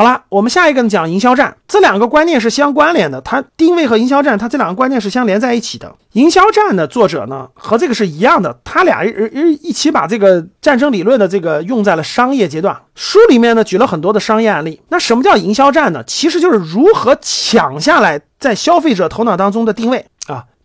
好了，我们下一个讲营销战，这两个观念是相关联的，它定位和营销战，它这两个观念是相连在一起的。营销战的作者呢，和这个是一样的，他俩一一起把这个战争理论的这个用在了商业阶段。书里面呢举了很多的商业案例。那什么叫营销战呢？其实就是如何抢下来在消费者头脑当中的定位，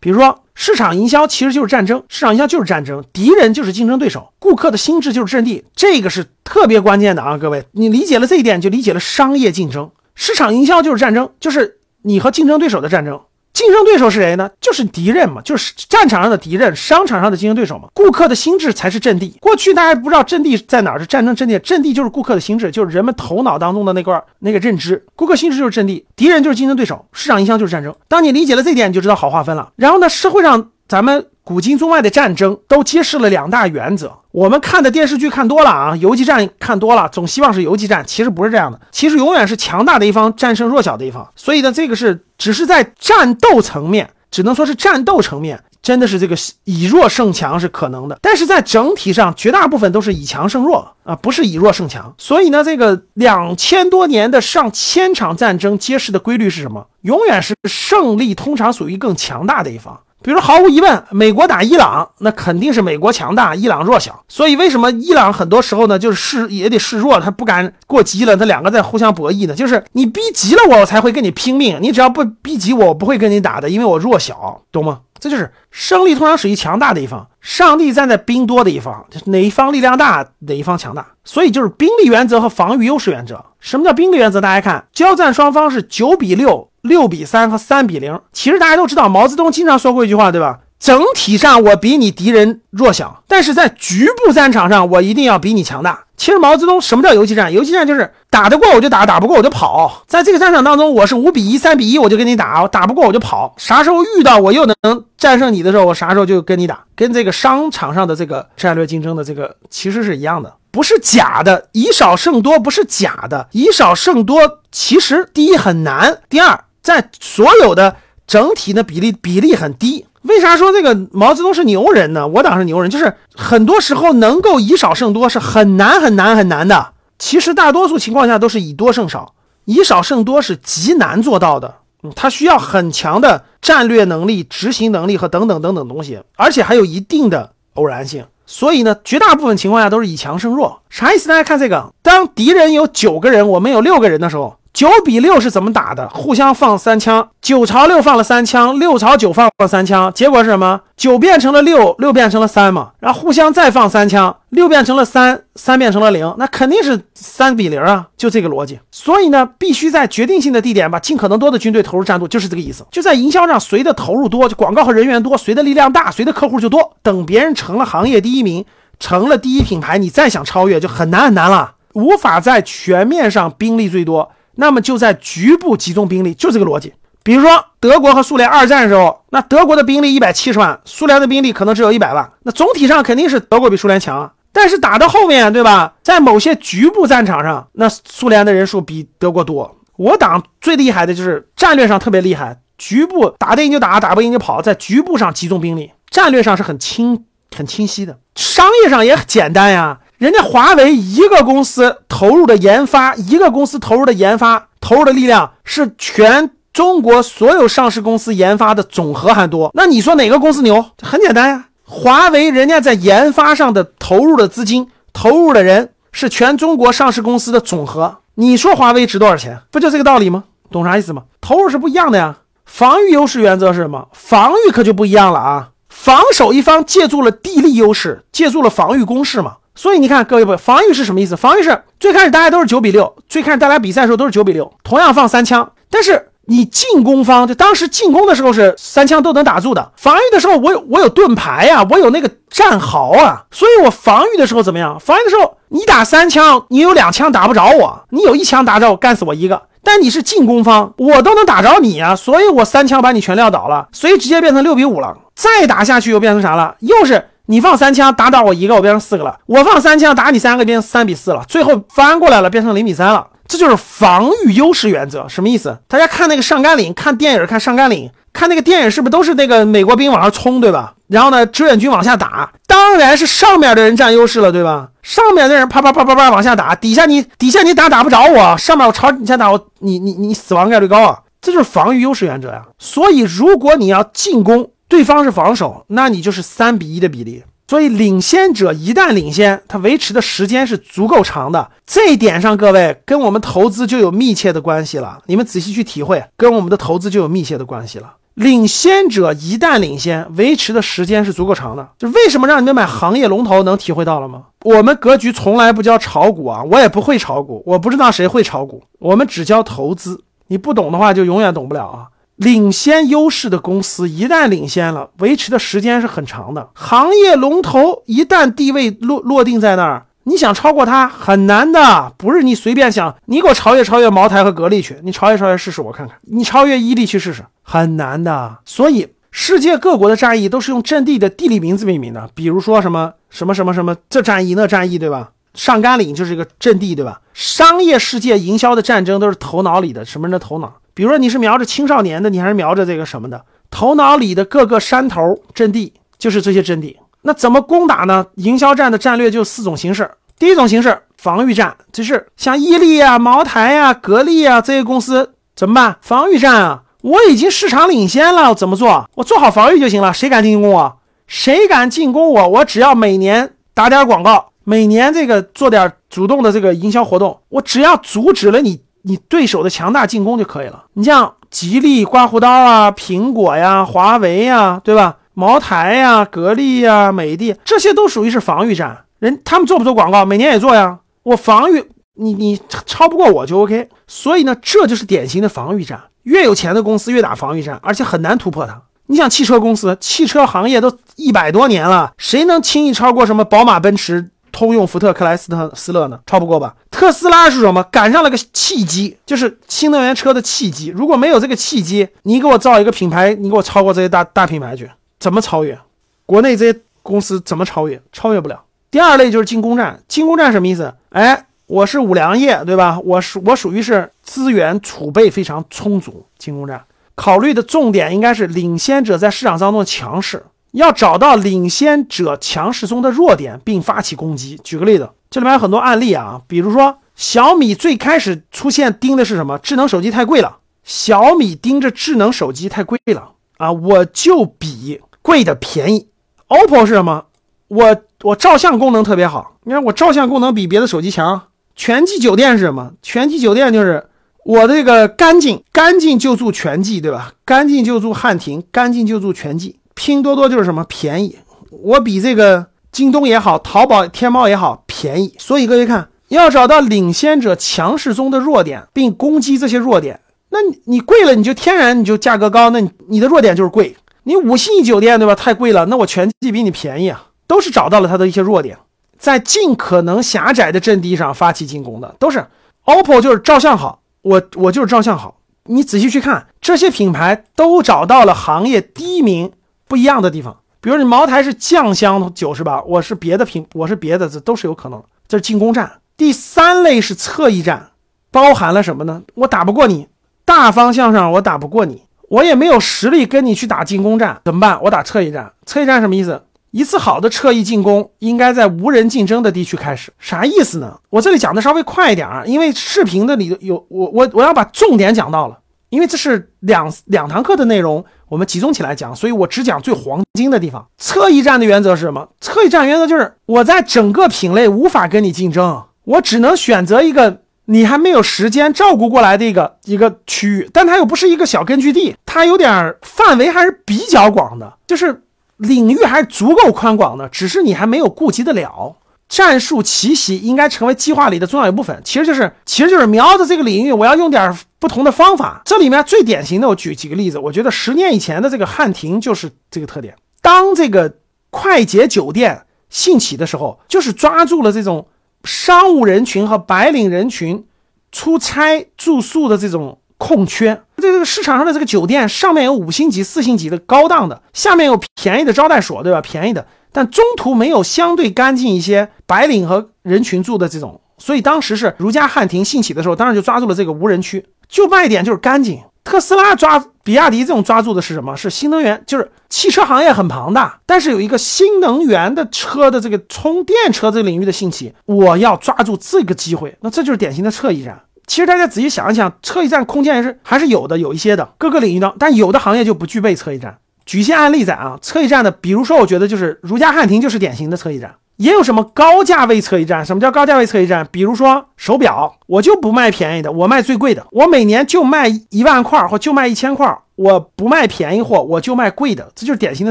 比如说。市场营销其实就是战争，市场营销就是战争，敌人就是竞争对手，顾客的心智就是阵地，这个是特别关键的啊！各位，你理解了这一点，就理解了商业竞争。市场营销就是战争，就是你和竞争对手的战争。竞争对手是谁呢？就是敌人嘛，就是战场上的敌人，商场上的竞争对手嘛。顾客的心智才是阵地。过去大家不知道阵地在哪儿，是战争阵地。阵地就是顾客的心智，就是人们头脑当中的那块那个认知。顾客心智就是阵地，敌人就是竞争对手，市场营销就是战争。当你理解了这点，你就知道好划分了。然后呢，社会上咱们。古今中外的战争都揭示了两大原则。我们看的电视剧看多了啊，游击战看多了，总希望是游击战，其实不是这样的。其实永远是强大的一方战胜弱小的一方。所以呢，这个是只是在战斗层面，只能说是战斗层面，真的是这个以弱胜强是可能的。但是在整体上，绝大部分都是以强胜弱啊，不是以弱胜强。所以呢，这个两千多年的上千场战争揭示的规律是什么？永远是胜利通常属于更强大的一方。比如毫无疑问，美国打伊朗，那肯定是美国强大，伊朗弱小。所以为什么伊朗很多时候呢，就是示也得示弱，他不敢过激了，他两个在互相博弈呢。就是你逼急了我，我才会跟你拼命；你只要不逼急我，我不会跟你打的，因为我弱小，懂吗？这就是胜利通常属于强大的一方，上帝站在兵多的一方，就是哪一方力量大，哪一方强大。所以就是兵力原则和防御优势原则。什么叫兵力原则？大家看，交战双方是九比六。六比三和三比零，其实大家都知道，毛泽东经常说过一句话，对吧？整体上我比你敌人弱小，但是在局部战场上我一定要比你强大。其实毛泽东什么叫游击战？游击战就是打得过我就打，打不过我就跑。在这个战场当中，我是五比一、三比一我就跟你打，打不过我就跑。啥时候遇到我又能战胜你的时候，我啥时候就跟你打。跟这个商场上的这个战略竞争的这个其实是一样的，不是假的。以少胜多不是假的，以少胜多其实第一很难，第二。在所有的整体的比例比例很低，为啥说这个毛泽东是牛人呢？我党是牛人，就是很多时候能够以少胜多是很难很难很难的。其实大多数情况下都是以多胜少，以少胜多是极难做到的。嗯，它需要很强的战略能力、执行能力和等等等等东西，而且还有一定的偶然性。所以呢，绝大部分情况下都是以强胜弱。啥意思？大家看这个，当敌人有九个人，我们有六个人的时候。九比六是怎么打的？互相放三枪，九朝六放了三枪，六朝九放了三枪，结果是什么？九变成了六，六变成了三嘛。然后互相再放三枪，六变成了三，三变成了零，那肯定是三比零啊，就这个逻辑。所以呢，必须在决定性的地点把尽可能多的军队投入战斗，就是这个意思。就在营销上，谁的投入多，就广告和人员多，谁的力量大，谁的客户就多。等别人成了行业第一名，成了第一品牌，你再想超越就很难很难了，无法在全面上兵力最多。那么就在局部集中兵力，就这个逻辑。比如说德国和苏联二战的时候，那德国的兵力一百七十万，苏联的兵力可能只有一百万，那总体上肯定是德国比苏联强。但是打到后面，对吧？在某些局部战场上，那苏联的人数比德国多。我党最厉害的就是战略上特别厉害，局部打得赢就打，打不赢就跑，在局部上集中兵力，战略上是很清很清晰的，商业上也很简单呀。人家华为一个公司投入的研发，一个公司投入的研发投入的力量是全中国所有上市公司研发的总和还多。那你说哪个公司牛？很简单呀，华为人家在研发上的投入的资金、投入的人是全中国上市公司的总和。你说华为值多少钱？不就这个道理吗？懂啥意思吗？投入是不一样的呀。防御优势原则是什么？防御可就不一样了啊。防守一方借助了地利优势，借助了防御攻势嘛。所以你看，各位不，防御是什么意思？防御是最开始大家都是九比六，最开始大家比赛的时候都是九比六，同样放三枪。但是你进攻方，就当时进攻的时候是三枪都能打住的，防御的时候我有我有盾牌呀，我有那个战壕啊，所以我防御的时候怎么样？防御的时候你打三枪，你有两枪打不着我，你有一枪打着我，干死我一个。但你是进攻方，我都能打着你啊，所以我三枪把你全撂倒了，所以直接变成六比五了。再打下去又变成啥了？又是。你放三枪打倒我一个，我变成四个了；我放三枪打你三个，变成三比四了。最后翻过来了，变成零比三了。这就是防御优势原则，什么意思？大家看那个上甘岭，看电影看上甘岭，看那个电影是不是都是那个美国兵往上冲，对吧？然后呢，志愿军往下打，当然是上面的人占优势了，对吧？上面的人啪啪啪啪啪往下打，底下你底下你打打不着我，上面我朝你下打我，你你你死亡概率高啊！这就是防御优势原则呀。所以如果你要进攻，对方是防守，那你就是三比一的比例。所以领先者一旦领先，它维持的时间是足够长的。这一点上，各位跟我们投资就有密切的关系了。你们仔细去体会，跟我们的投资就有密切的关系了。领先者一旦领先，维持的时间是足够长的。就为什么让你们买行业龙头，能体会到了吗？我们格局从来不教炒股啊，我也不会炒股，我不知道谁会炒股，我们只教投资。你不懂的话，就永远懂不了啊。领先优势的公司一旦领先了，维持的时间是很长的。行业龙头一旦地位落落定在那儿，你想超过它很难的，不是你随便想，你给我超越超越茅台和格力去，你超越超越试试我看看，你超越伊利去试试，很难的。所以世界各国的战役都是用阵地的地理名字命名的，比如说什么什么什么什么这战役那战役，对吧？上甘岭就是一个阵地，对吧？商业世界营销的战争都是头脑里的，什么人的头脑？比如说你是瞄着青少年的，你还是瞄着这个什么的？头脑里的各个山头阵地就是这些阵地。那怎么攻打呢？营销战的战略就四种形式。第一种形式，防御战，就是像伊利啊、茅台啊、格力啊这些公司怎么办？防御战啊，我已经市场领先了，怎么做？我做好防御就行了。谁敢进攻我？谁敢进攻我？我只要每年打点广告，每年这个做点主动的这个营销活动，我只要阻止了你。你对手的强大进攻就可以了。你像吉利、刮胡刀啊、苹果呀、华为呀，对吧？茅台呀、格力呀、美的，这些都属于是防御战。人他们做不做广告？每年也做呀。我防御你，你超不过我就 OK。所以呢，这就是典型的防御战。越有钱的公司越打防御战，而且很难突破它。你想汽车公司，汽车行业都一百多年了，谁能轻易超过什么宝马、奔驰？通用、福特、克莱斯特、斯勒呢？超不过吧？特斯拉是什么？赶上了个契机，就是新能源车的契机。如果没有这个契机，你给我造一个品牌，你给我超过这些大大品牌去，怎么超越？国内这些公司怎么超越？超越不了。第二类就是进攻战，进攻战什么意思？哎，我是五粮液，对吧？我属我属于是资源储备非常充足，进攻战考虑的重点应该是领先者在市场当中的强势。要找到领先者强势中的弱点，并发起攻击。举个例子，这里面有很多案例啊，比如说小米最开始出现盯的是什么？智能手机太贵了，小米盯着智能手机太贵了啊，我就比贵的便宜。OPPO 是什么？我我照相功能特别好，你看我照相功能比别的手机强。全季酒店是什么？全季酒店就是我这个干净，干净就住全季，对吧？干净就住汉庭，干净就住全季。拼多多就是什么便宜，我比这个京东也好，淘宝、天猫也好便宜。所以各位看，要找到领先者强势中的弱点，并攻击这些弱点。那你贵了，你就天然你就价格高，那你你的弱点就是贵。你五星级酒店对吧？太贵了，那我全季比你便宜啊。都是找到了它的一些弱点，在尽可能狭窄的阵地上发起进攻的，都是。OPPO 就是照相好，我我就是照相好。你仔细去看，这些品牌都找到了行业第一名。不一样的地方，比如你茅台是酱香酒是吧？我是别的品，我是别的，这都是有可能。这是进攻战。第三类是侧翼战，包含了什么呢？我打不过你，大方向上我打不过你，我也没有实力跟你去打进攻战，怎么办？我打侧翼战。侧翼战什么意思？一次好的侧翼进攻应该在无人竞争的地区开始。啥意思呢？我这里讲的稍微快一点啊，因为视频的里有我我我要把重点讲到了，因为这是两两堂课的内容。我们集中起来讲，所以我只讲最黄金的地方。侧翼战的原则是什么？侧翼战原则就是我在整个品类无法跟你竞争，我只能选择一个你还没有时间照顾过来的一个一个区域，但它又不是一个小根据地，它有点范围还是比较广的，就是领域还是足够宽广的，只是你还没有顾及得了。战术奇袭应该成为计划里的重要一部分，其实就是，其实就是瞄着这个领域，我要用点不同的方法。这里面最典型的，我举几个例子，我觉得十年以前的这个汉庭就是这个特点。当这个快捷酒店兴起的时候，就是抓住了这种商务人群和白领人群出差住宿的这种空缺。这个市场上的这个酒店，上面有五星级、四星级的高档的，下面有便宜的招待所，对吧？便宜的。但中途没有相对干净一些白领和人群住的这种所以当时是如家汉庭兴起的时候，当然就抓住了这个无人区，就卖点就是干净。特斯拉抓比亚迪这种抓住的是什么？是新能源，就是汽车行业很庞大，但是有一个新能源的车的这个充电车这个领域的兴起，我要抓住这个机会，那这就是典型的侧翼战。其实大家仔细想一想，侧翼战空间也是还是有的，有一些的各个领域的，但有的行业就不具备侧翼战。举一些案例在啊，侧翼战的，比如说我觉得就是如家汉庭就是典型的侧翼战。也有什么高价位侧翼战？什么叫高价位侧翼战？比如说手表，我就不卖便宜的，我卖最贵的，我每年就卖一万块或就卖一千块，我不卖便宜货，我就卖贵的，这就是典型的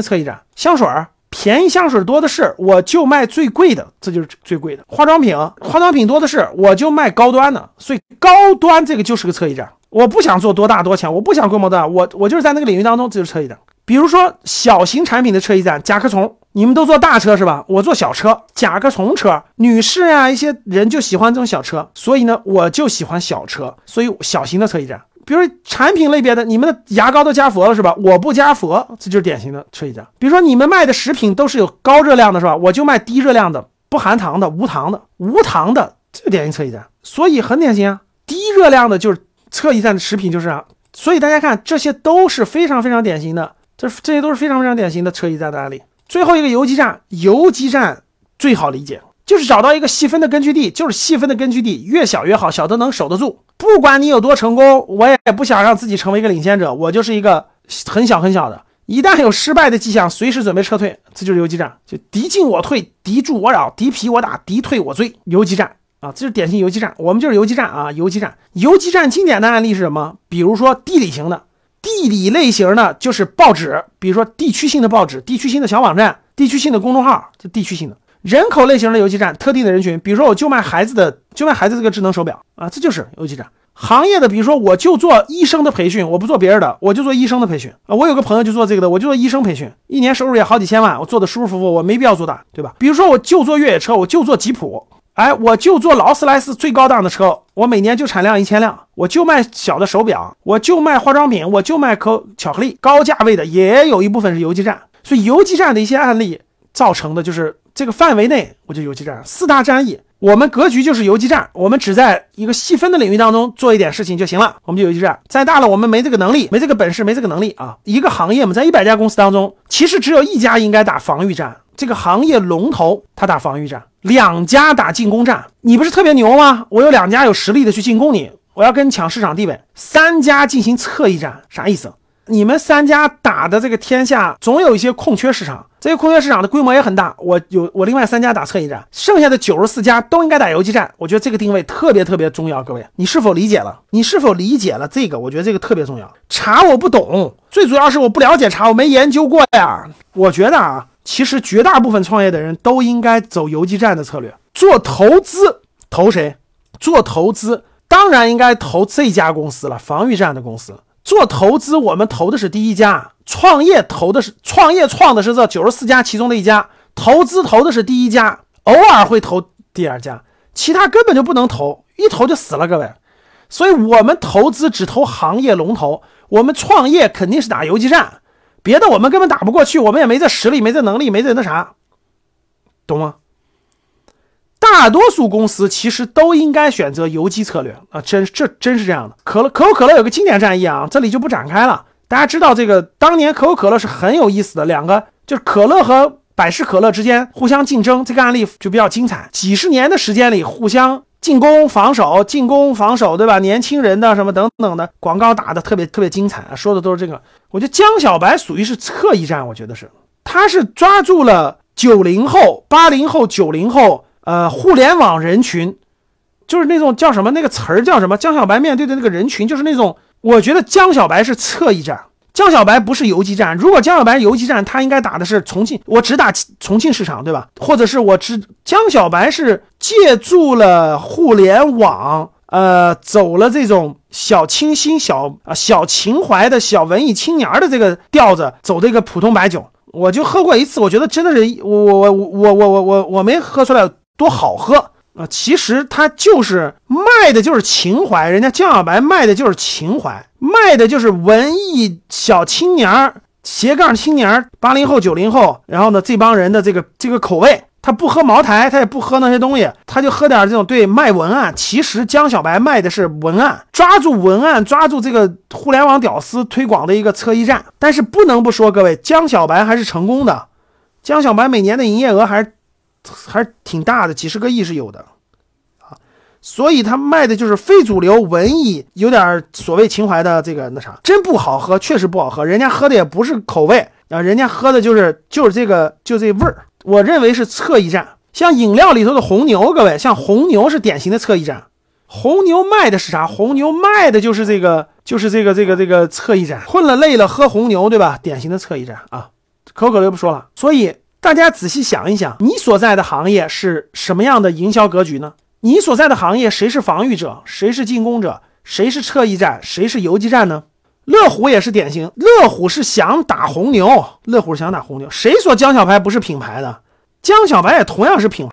侧翼战。香水儿，便宜香水多的是，我就卖最贵的，这就是最贵的。化妆品，化妆品多的是，我就卖高端的，所以高端这个就是个侧翼战。我不想做多大多强，我不想规模大，我我就是在那个领域当中，这就是侧翼战。比如说小型产品的侧翼战，甲壳虫。你们都坐大车是吧？我坐小车，甲壳虫车，女士呀，一些人就喜欢这种小车，所以呢，我就喜欢小车，所以小型的侧翼战。比如产品类别的，你们的牙膏都加氟了是吧？我不加氟，这就是典型的侧翼战。比如说你们卖的食品都是有高热量的是吧？我就卖低热量的，不含糖的，无糖的，无糖的，这典型侧翼战。所以很典型啊，低热量的就是侧翼战的食品就是啊。所以大家看，这些都是非常非常典型的，这这些都是非常非常典型的侧翼战的案例。最后一个游击战，游击战最好理解，就是找到一个细分的根据地，就是细分的根据地越小越好，小的能守得住。不管你有多成功，我也不想让自己成为一个领先者，我就是一个很小很小的。一旦有失败的迹象，随时准备撤退，这就是游击战，就敌进我退，敌驻我扰，敌疲我打，敌退我追，游击战啊，这是典型游击战。我们就是游击战啊，游击战。游击战经典的案例是什么？比如说地理型的。地理类型呢，就是报纸，比如说地区性的报纸、地区性的小网站、地区性的公众号，这地区性的。人口类型的游击战，特定的人群，比如说我就卖孩子的，就卖孩子这个智能手表啊，这就是游击战。行业的，比如说我就做医生的培训，我不做别人的，我就做医生的培训啊。我有个朋友就做这个的，我就做医生培训，一年收入也好几千万，我做的舒舒服服，我没必要做大，对吧？比如说我就做越野车，我就做吉普。哎，我就做劳斯莱斯最高档的车，我每年就产量一千辆，我就卖小的手表，我就卖化妆品，我就卖可巧克力，高价位的也有一部分是游击战，所以游击战的一些案例造成的就是这个范围内我就游击战四大战役，我们格局就是游击战，我们只在一个细分的领域当中做一点事情就行了，我们就游击战，再大了我们没这个能力，没这个本事，没这个能力啊，一个行业嘛，在一百家公司当中，其实只有一家应该打防御战。这个行业龙头他打防御战，两家打进攻战，你不是特别牛吗？我有两家有实力的去进攻你，我要跟你抢市场地位。三家进行侧翼战，啥意思？你们三家打的这个天下总有一些空缺市场，这些空缺市场的规模也很大。我有我另外三家打侧翼战，剩下的九十四家都应该打游击战。我觉得这个定位特别特别重要，各位，你是否理解了？你是否理解了这个？我觉得这个特别重要。茶我不懂，最主要是我不了解茶，我没研究过呀。我觉得啊。其实绝大部分创业的人都应该走游击战的策略，做投资投谁？做投资当然应该投这家公司了，防御战的公司。做投资我们投的是第一家，创业投的是创业创的是这九十四家其中的一家，投资投的是第一家，偶尔会投第二家，其他根本就不能投，一投就死了，各位。所以我们投资只投行业龙头，我们创业肯定是打游击战。别的我们根本打不过去，我们也没这实力，没这能力，没这那啥，懂吗？大多数公司其实都应该选择游击策略啊，真这真是这样的。可可口可乐有个经典战役啊，这里就不展开了。大家知道这个当年可口可乐是很有意思的，两个就是可乐和百事可乐之间互相竞争，这个案例就比较精彩。几十年的时间里互相。进攻防守，进攻防守，对吧？年轻人的什么等等的广告打的特别特别精彩啊，说的都是这个。我觉得江小白属于是侧翼战，我觉得是，他是抓住了九零后、八零后、九零后，呃，互联网人群，就是那种叫什么那个词儿叫什么？江小白面对的那个人群就是那种，我觉得江小白是侧翼战。江小白不是游击战，如果江小白游击战，他应该打的是重庆，我只打重庆市场，对吧？或者是我只江小白是借助了互联网，呃，走了这种小清新、小啊小情怀的小文艺青年的这个调子，走这个普通白酒，我就喝过一次，我觉得真的是我我我我我我我没喝出来多好喝。啊，其实他就是卖的就是情怀，人家江小白卖的就是情怀，卖的就是文艺小青年儿、斜杠青年儿，八零后、九零后，然后呢，这帮人的这个这个口味。他不喝茅台，他也不喝那些东西，他就喝点这种对卖文案。其实江小白卖的是文案，抓住文案，抓住这个互联网屌丝推广的一个侧翼战。但是不能不说，各位，江小白还是成功的。江小白每年的营业额还是还是挺大的，几十个亿是有的。啊所以他卖的就是非主流文艺，有点所谓情怀的这个那啥，真不好喝，确实不好喝。人家喝的也不是口味啊，人家喝的就是就是这个就这味儿。我认为是侧翼战，像饮料里头的红牛，各位，像红牛是典型的侧翼战。红牛卖的是啥？红牛卖的就是这个，就是这个这个这个侧翼战。困了累了喝红牛，对吧？典型的侧翼战啊。可口可乐不说了。所以大家仔细想一想，你所在的行业是什么样的营销格局呢？你所在的行业，谁是防御者，谁是进攻者，谁是侧翼战，谁是游击战呢？乐虎也是典型，乐虎是想打红牛，乐虎想打红牛。谁说江小白不是品牌的？江小白也同样是品牌。